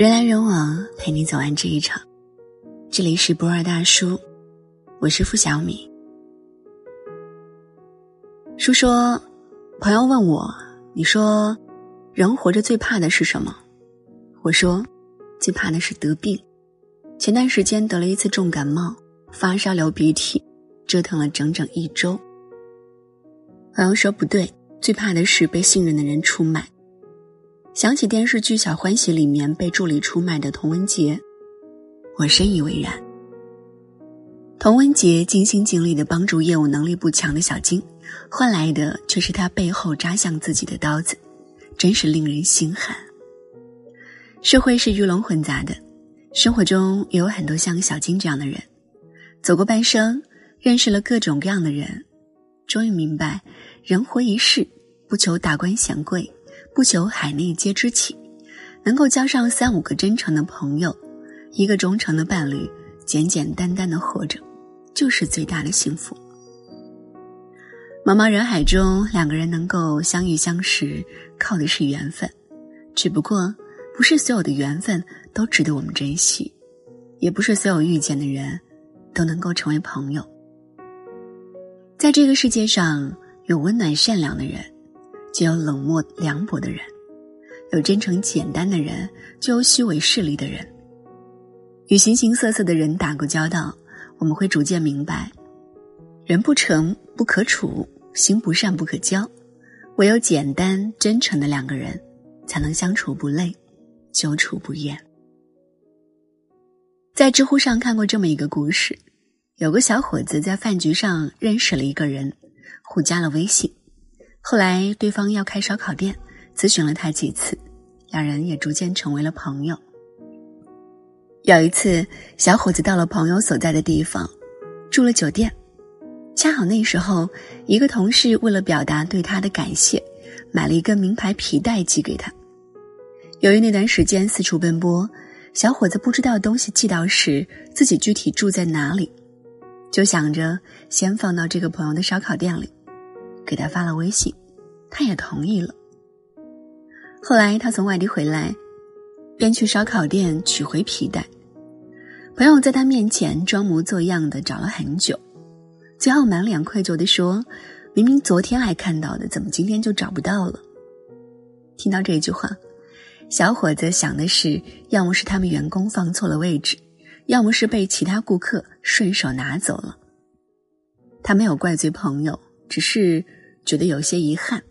人来人往，陪你走完这一场。这里是博尔大叔，我是付小米。叔说，朋友问我，你说，人活着最怕的是什么？我说，最怕的是得病。前段时间得了一次重感冒，发烧流鼻涕，折腾了整整一周。朋友说不对，最怕的是被信任的人出卖。想起电视剧《小欢喜》里面被助理出卖的童文杰，我深以为然。童文杰尽心尽力的帮助业务能力不强的小金，换来的却是他背后扎向自己的刀子，真是令人心寒。社会是鱼龙混杂的，生活中也有很多像小金这样的人，走过半生，认识了各种各样的人，终于明白，人活一世，不求达官显贵。不求海内皆知起，能够交上三五个真诚的朋友，一个忠诚的伴侣，简简单单的活着，就是最大的幸福。茫茫人海中，两个人能够相遇相识，靠的是缘分。只不过，不是所有的缘分都值得我们珍惜，也不是所有遇见的人，都能够成为朋友。在这个世界上，有温暖善良的人。就有冷漠凉薄的人，有真诚简单的人，就有虚伪势利的人。与形形色色的人打过交道，我们会逐渐明白：人不诚不可处，心不善不可交。唯有简单真诚的两个人，才能相处不累，久处不厌。在知乎上看过这么一个故事：有个小伙子在饭局上认识了一个人，互加了微信。后来，对方要开烧烤店，咨询了他几次，两人也逐渐成为了朋友。有一次，小伙子到了朋友所在的地方，住了酒店，恰好那时候，一个同事为了表达对他的感谢，买了一个名牌皮带寄给他。由于那段时间四处奔波，小伙子不知道东西寄到时自己具体住在哪里，就想着先放到这个朋友的烧烤店里。给他发了微信，他也同意了。后来他从外地回来，便去烧烤店取回皮带。朋友在他面前装模作样的找了很久，最后满脸愧疚的说：“明明昨天还看到的，怎么今天就找不到了？”听到这句话，小伙子想的是：要么是他们员工放错了位置，要么是被其他顾客顺手拿走了。他没有怪罪朋友，只是。觉得有些遗憾。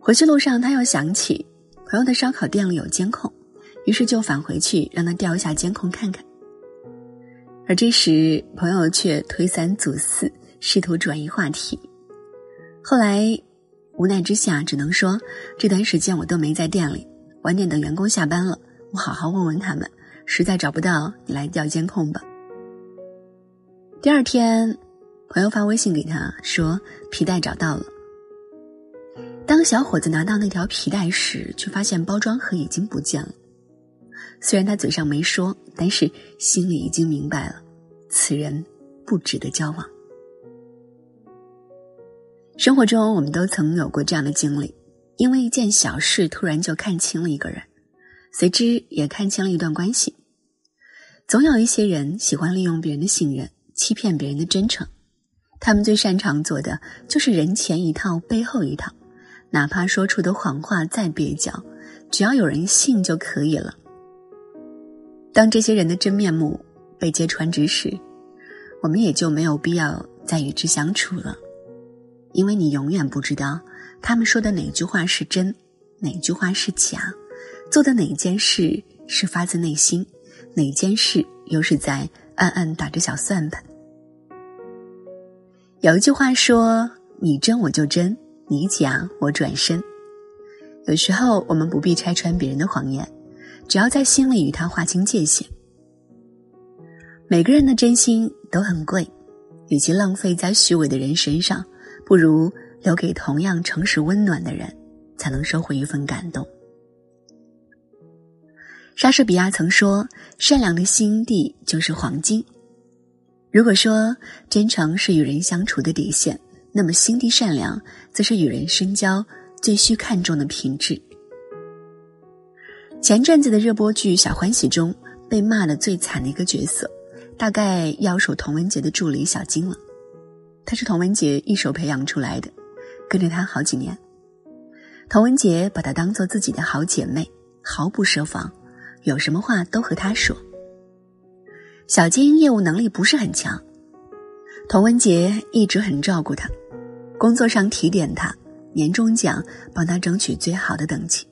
回去路上，他又想起朋友的烧烤店里有监控，于是就返回去让他调一下监控看看。而这时，朋友却推三阻四，试图转移话题。后来无奈之下，只能说这段时间我都没在店里，晚点等员工下班了，我好好问问他们。实在找不到，你来调监控吧。第二天。朋友发微信给他说：“皮带找到了。”当小伙子拿到那条皮带时，却发现包装盒已经不见了。虽然他嘴上没说，但是心里已经明白了，此人不值得交往。生活中，我们都曾有过这样的经历：因为一件小事，突然就看清了一个人，随之也看清了一段关系。总有一些人喜欢利用别人的信任，欺骗别人的真诚。他们最擅长做的就是人前一套，背后一套，哪怕说出的谎话再蹩脚，只要有人信就可以了。当这些人的真面目被揭穿之时，我们也就没有必要再与之相处了，因为你永远不知道他们说的哪句话是真，哪句话是假，做的哪件事是发自内心，哪件事又是在暗暗打着小算盘。有一句话说：“你真我就真，你假我转身。”有时候我们不必拆穿别人的谎言，只要在心里与他划清界限。每个人的真心都很贵，与其浪费在虚伪的人身上，不如留给同样诚实温暖的人，才能收获一份感动。莎士比亚曾说：“善良的心地就是黄金。”如果说真诚是与人相处的底线，那么心地善良则是与人深交最需看重的品质。前阵子的热播剧《小欢喜》中被骂的最惨的一个角色，大概要数童文洁的助理小金了。她是童文洁一手培养出来的，跟着她好几年。童文洁把她当做自己的好姐妹，毫不设防，有什么话都和她说。小金业务能力不是很强，童文洁一直很照顾她，工作上提点她，年终奖帮她争取最好的等级。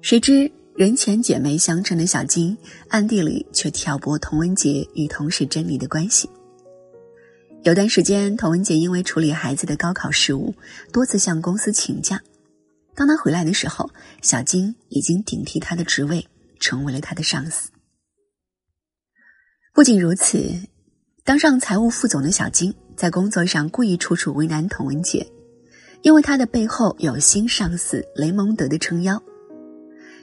谁知人前姐妹相称的小金，暗地里却挑拨童文洁与同事珍妮的关系。有段时间，童文洁因为处理孩子的高考事务，多次向公司请假。当他回来的时候，小金已经顶替他的职位，成为了他的上司。不仅如此，当上财务副总的小金，在工作上故意处处为难童文洁，因为他的背后有新上司雷蒙德的撑腰。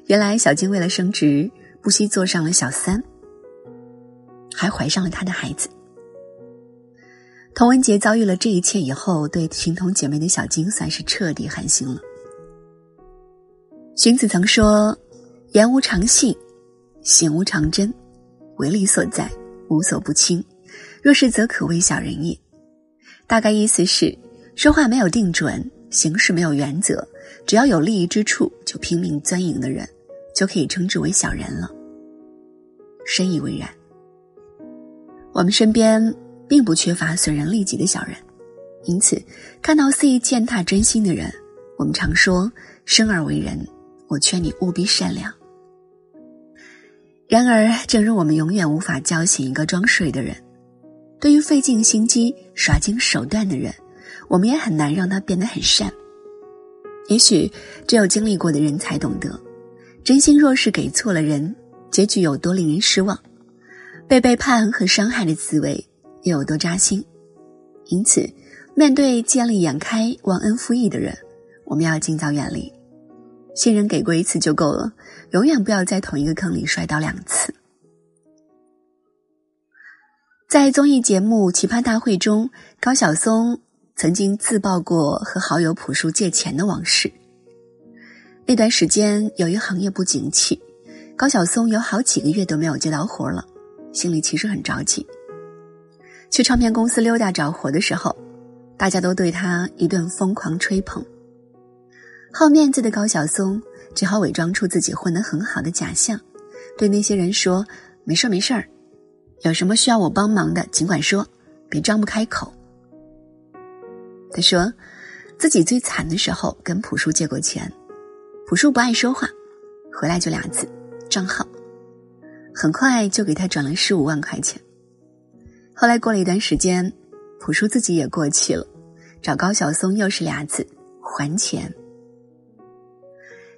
原来，小金为了升职，不惜做上了小三，还怀上了他的孩子。童文洁遭遇了这一切以后，对情同姐妹的小金算是彻底寒心了。荀子曾说：“言无常信，行无常真，为利所在，无所不倾。若是，则可谓小人也。”大概意思是，说话没有定准，行事没有原则，只要有利益之处就拼命钻营的人。就可以称之为小人了。深以为然。我们身边并不缺乏损人利己的小人，因此看到肆意践踏真心的人，我们常说生而为人，我劝你务必善良。然而，正如我们永远无法叫醒一个装睡的人，对于费尽心机、耍尽手段的人，我们也很难让他变得很善。也许只有经历过的人才懂得。真心若是给错了人，结局有多令人失望；被背叛和伤害的滋味又有多扎心。因此，面对见利眼开、忘恩负义的人，我们要尽早远离。信任给过一次就够了，永远不要在同一个坑里摔倒两次。在综艺节目《奇葩大会》中，高晓松曾经自曝过和好友朴树借钱的往事。那段时间，由于行业不景气，高晓松有好几个月都没有接到活了，心里其实很着急。去唱片公司溜达找活的时候，大家都对他一顿疯狂吹捧。好面子的高晓松只好伪装出自己混得很好的假象，对那些人说：“没事儿没事儿，有什么需要我帮忙的尽管说，别张不开口。”他说，自己最惨的时候跟朴树借过钱。朴树不爱说话，回来就俩字：账号。很快就给他转了十五万块钱。后来过了一段时间，朴树自己也过气了，找高晓松又是俩字：还钱。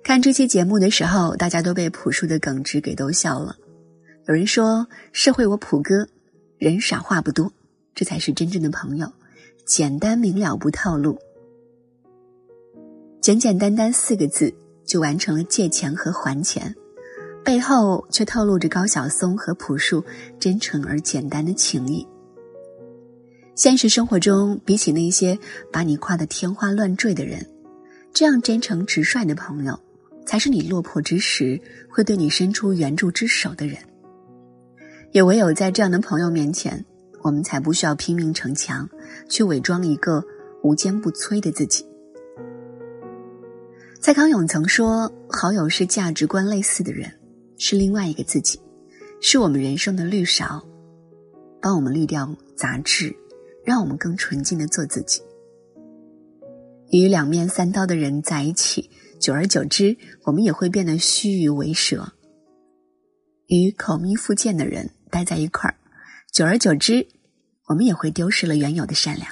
看这期节目的时候，大家都被朴树的耿直给逗笑了。有人说：“社会我朴哥，人傻话不多，这才是真正的朋友，简单明了不套路，简简单单四个字。”就完成了借钱和还钱，背后却透露着高晓松和朴树真诚而简单的情谊。现实生活中，比起那些把你夸得天花乱坠的人，这样真诚直率的朋友，才是你落魄之时会对你伸出援助之手的人。也唯有在这样的朋友面前，我们才不需要拼命逞强，去伪装一个无坚不摧的自己。蔡康永曾说：“好友是价值观类似的人，是另外一个自己，是我们人生的滤勺，帮我们滤掉杂质，让我们更纯净的做自己。与两面三刀的人在一起，久而久之，我们也会变得虚与委蛇；与口蜜腹剑的人待在一块儿，久而久之，我们也会丢失了原有的善良。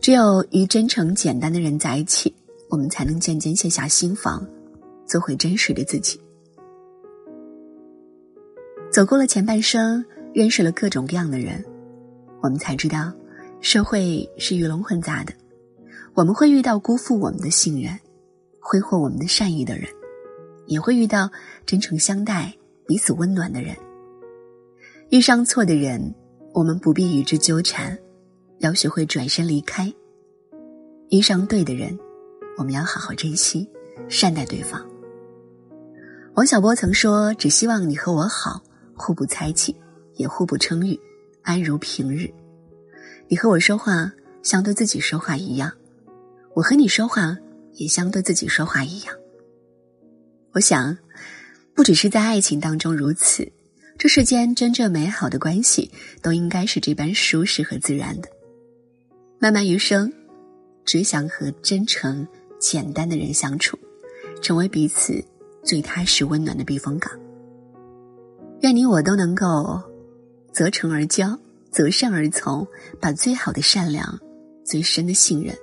只有与真诚简单的人在一起。”我们才能渐渐卸下心防，做回真实的自己。走过了前半生，认识了各种各样的人，我们才知道，社会是鱼龙混杂的。我们会遇到辜负我们的信任、挥霍我们的善意的人，也会遇到真诚相待、彼此温暖的人。遇上错的人，我们不必与之纠缠，要学会转身离开。遇上对的人。我们要好好珍惜，善待对方。王小波曾说：“只希望你和我好，互不猜忌，也互不称誉，安如平日。你和我说话，像对自己说话一样；我和你说话，也像对自己说话一样。”我想，不只是在爱情当中如此，这世间真正美好的关系，都应该是这般舒适和自然的。漫漫余生，只想和真诚、简单的人相处，成为彼此。最踏实、温暖的避风港。愿你我都能够择诚而交，择善而从，把最好的善良、最深的信任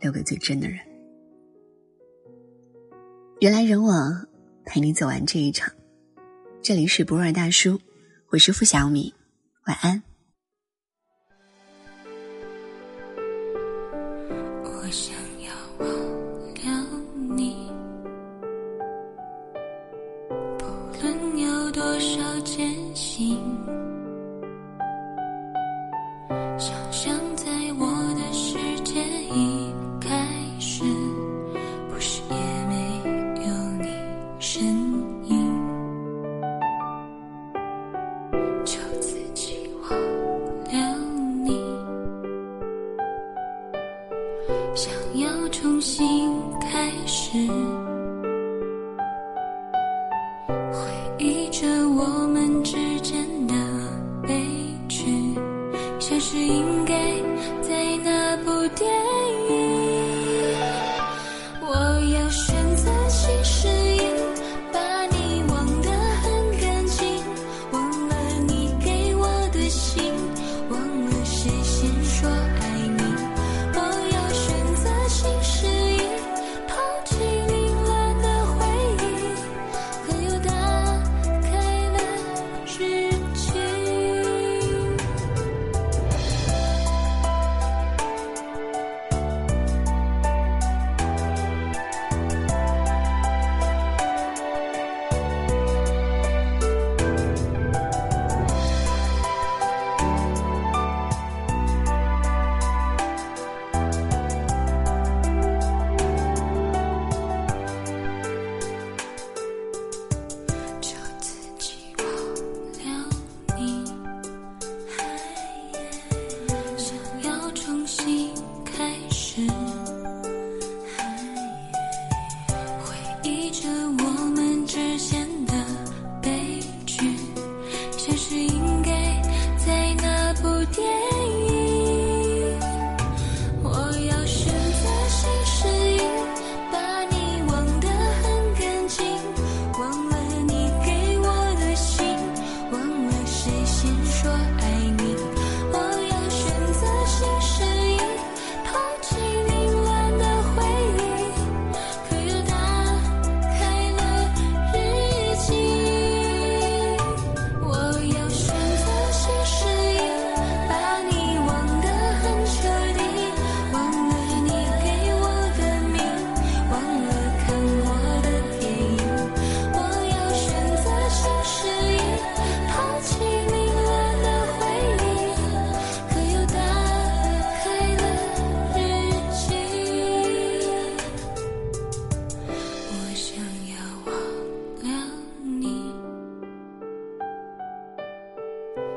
留给最真的人。人来人往，陪你走完这一场。这里是博尔大叔，我是付小米，晚安。我想要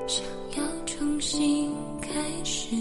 想要重新开始。